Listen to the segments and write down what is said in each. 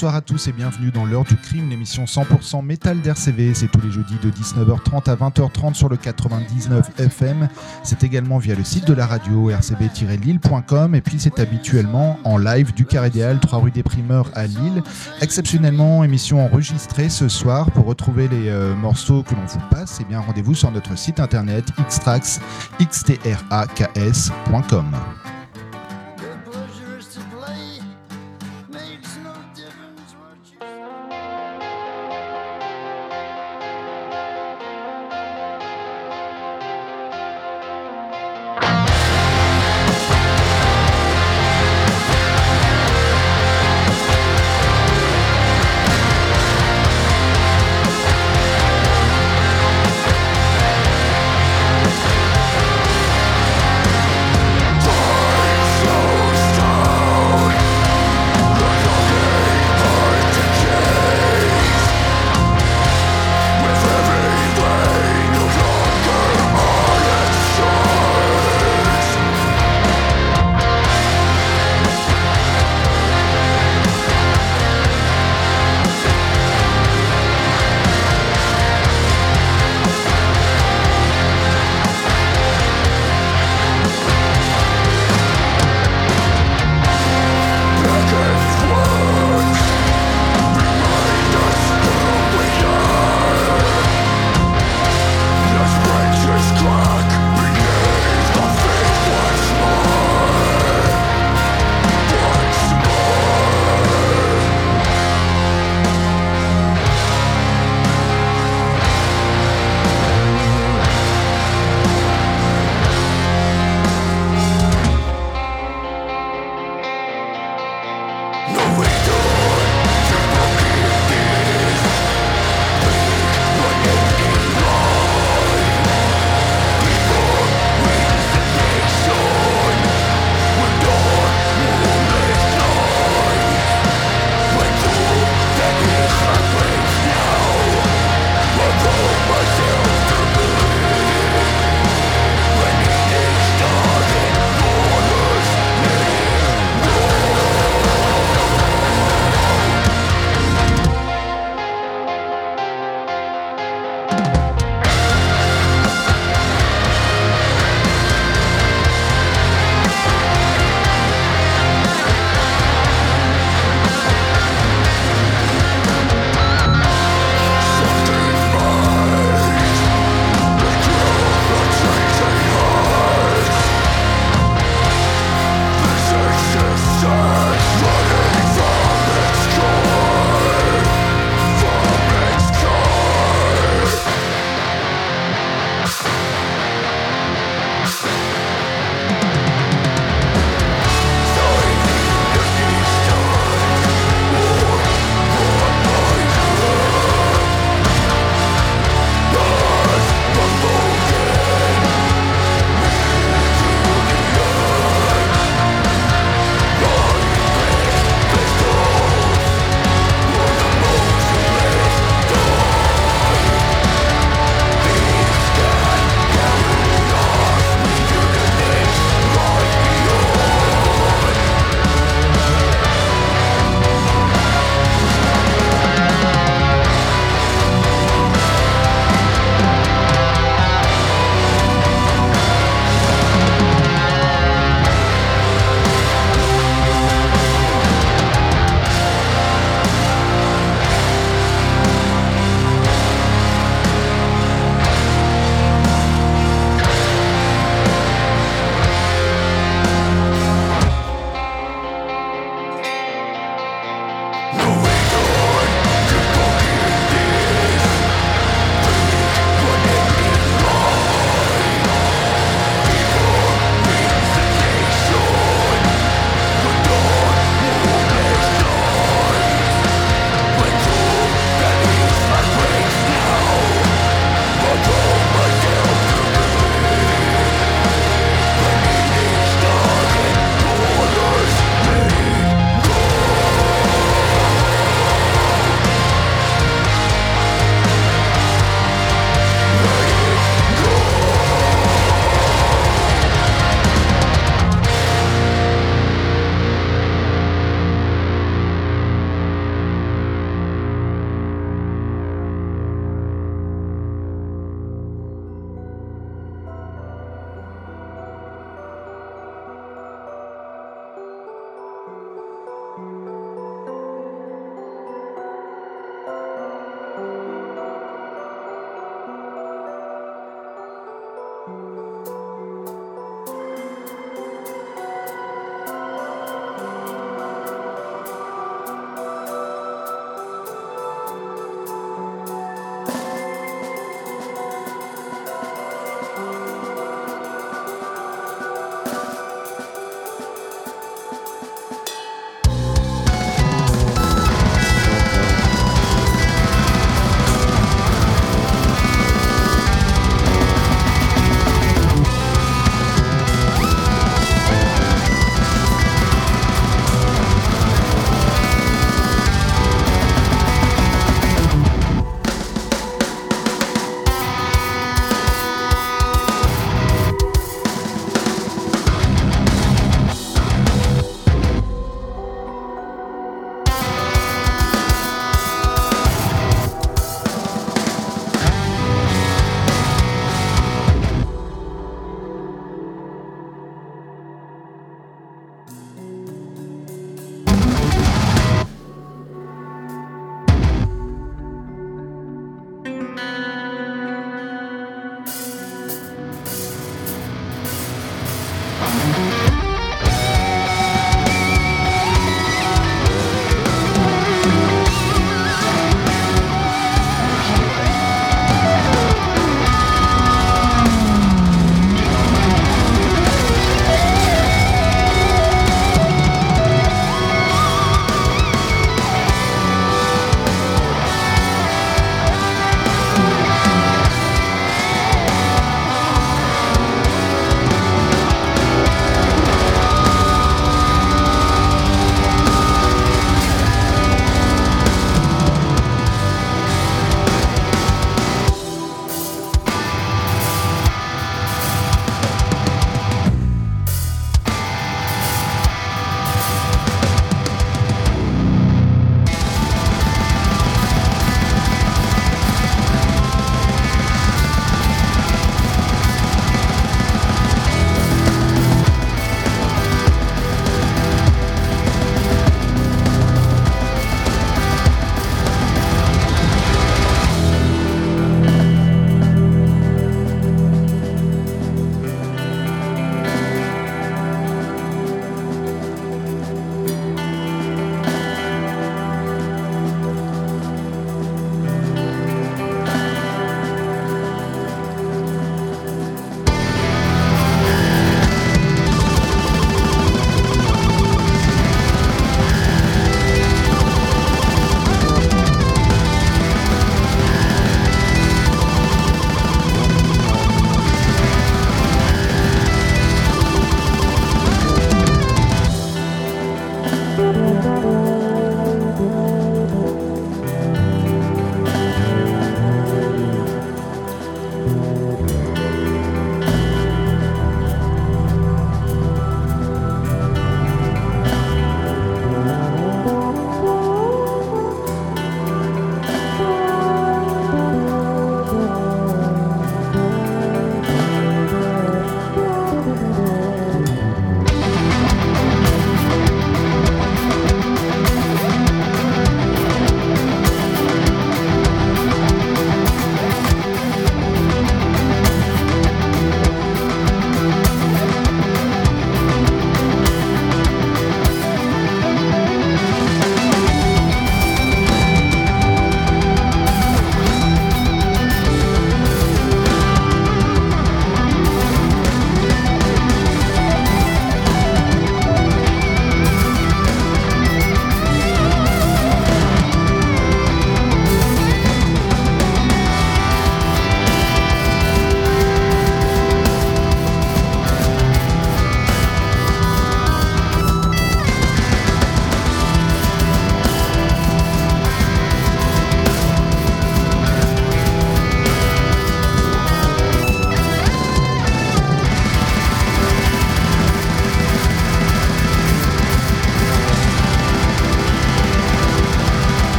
Bonsoir à tous et bienvenue dans l'heure du crime, l'émission 100% métal d'RCV. C'est tous les jeudis de 19h30 à 20h30 sur le 99 FM. C'est également via le site de la radio rcb-lille.com et puis c'est habituellement en live du Carré Idéal, 3 rue des Primeurs à Lille. Exceptionnellement, émission enregistrée ce soir. Pour retrouver les euh, morceaux que l'on vous passe, eh rendez-vous sur notre site internet xtrax,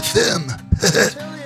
99 FM.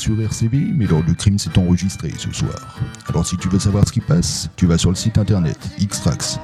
sur RCV, mais l'heure du crime s'est enregistré ce soir. Alors si tu veux savoir ce qui passe, tu vas sur le site internet xtrax,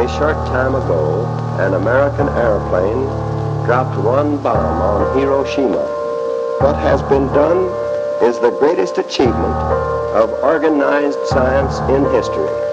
a short time ago, an American airplane dropped one bomb on Hiroshima. What has been done is the greatest achievement of organized science in history.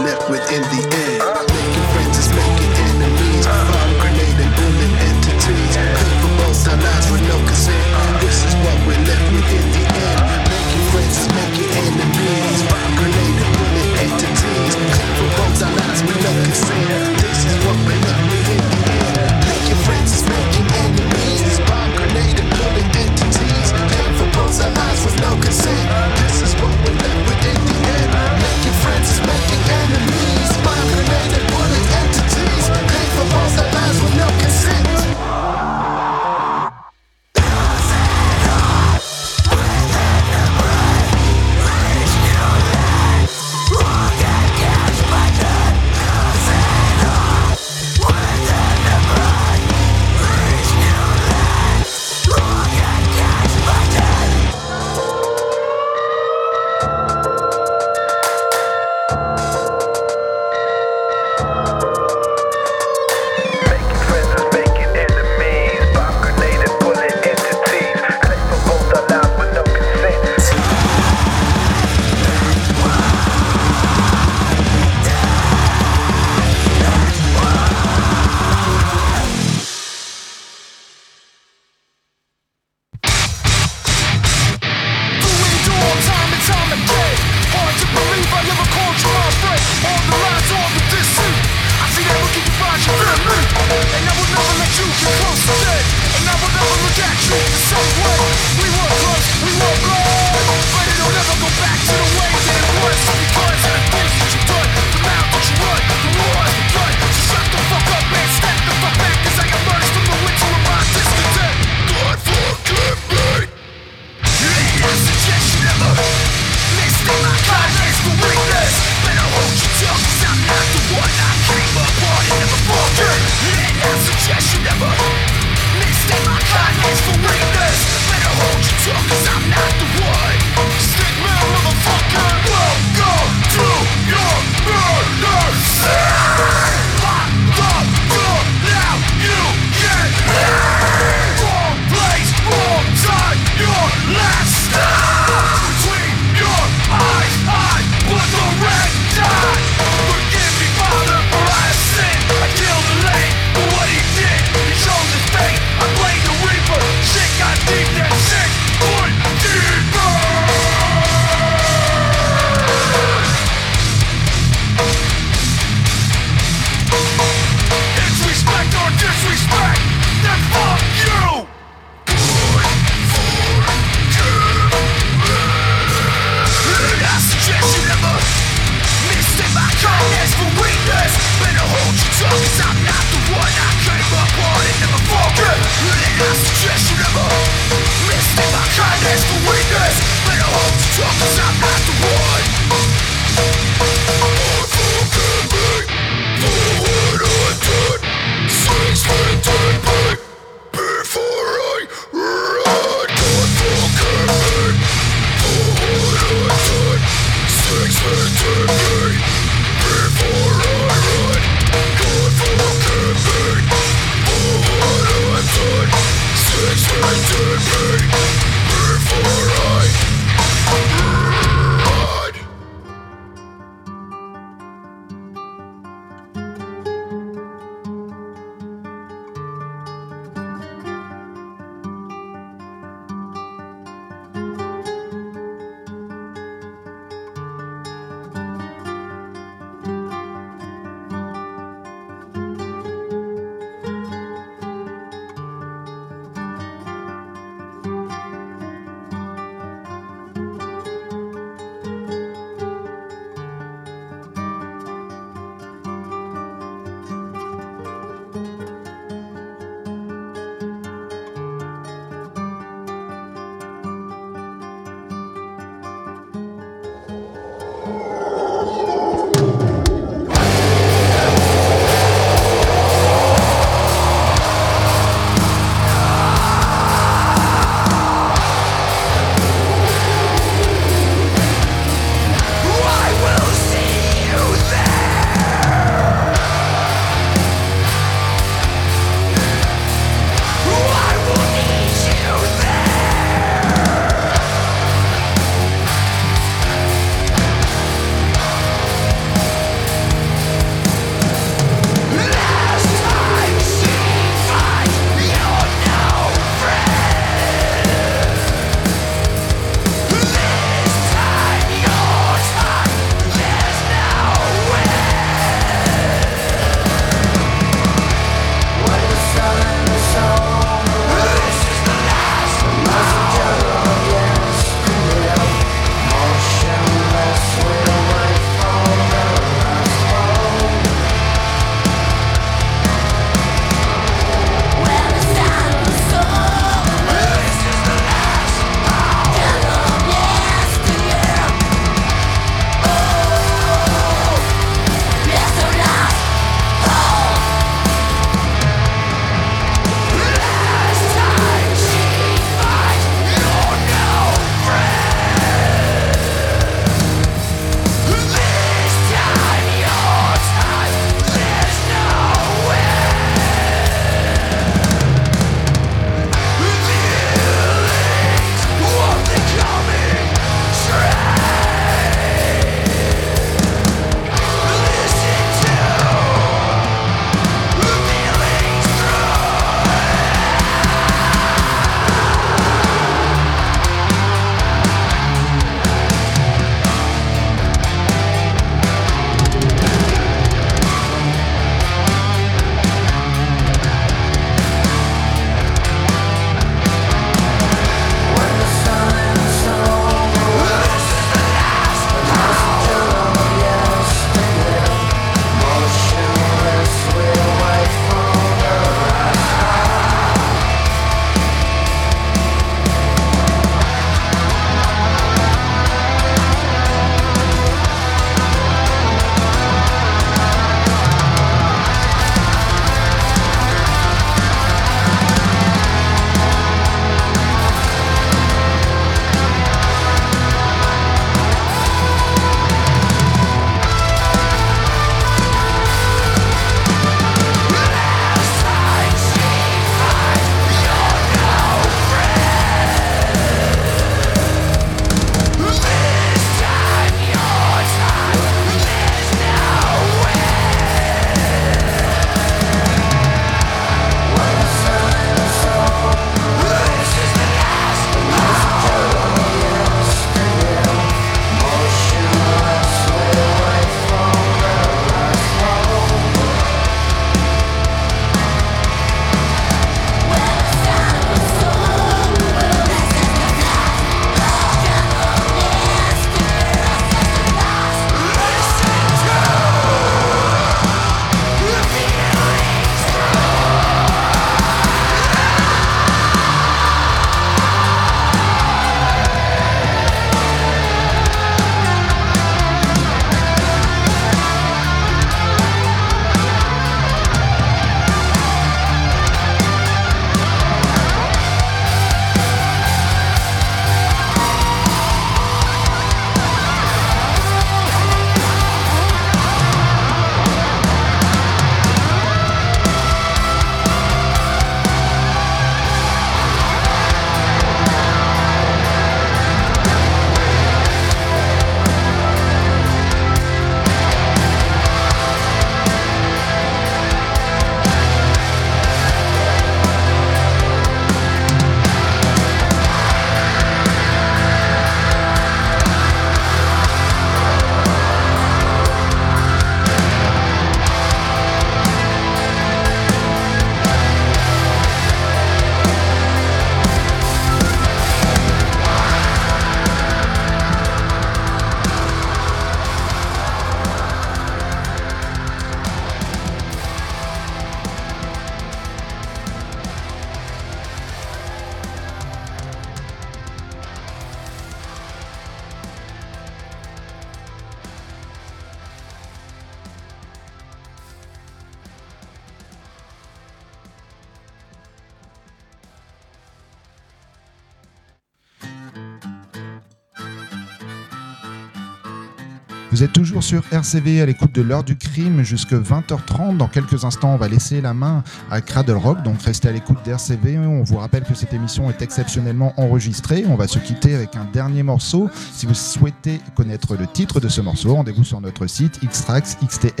Vous êtes toujours sur RCV à l'écoute de l'heure du crime jusque 20h30. Dans quelques instants, on va laisser la main à Cradle Rock, donc restez à l'écoute d'RCV. On vous rappelle que cette émission est exceptionnellement enregistrée. On va se quitter avec un dernier morceau. Si vous souhaitez connaître le titre de ce morceau, rendez-vous sur notre site xtrax.com.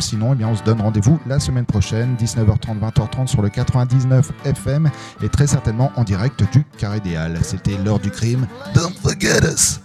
Sinon, eh on se donne rendez-vous la semaine prochaine, 19h30, 20h30 sur le 99 FM et très certainement en direct du Carré C'était l'heure du crime. Don't forget us.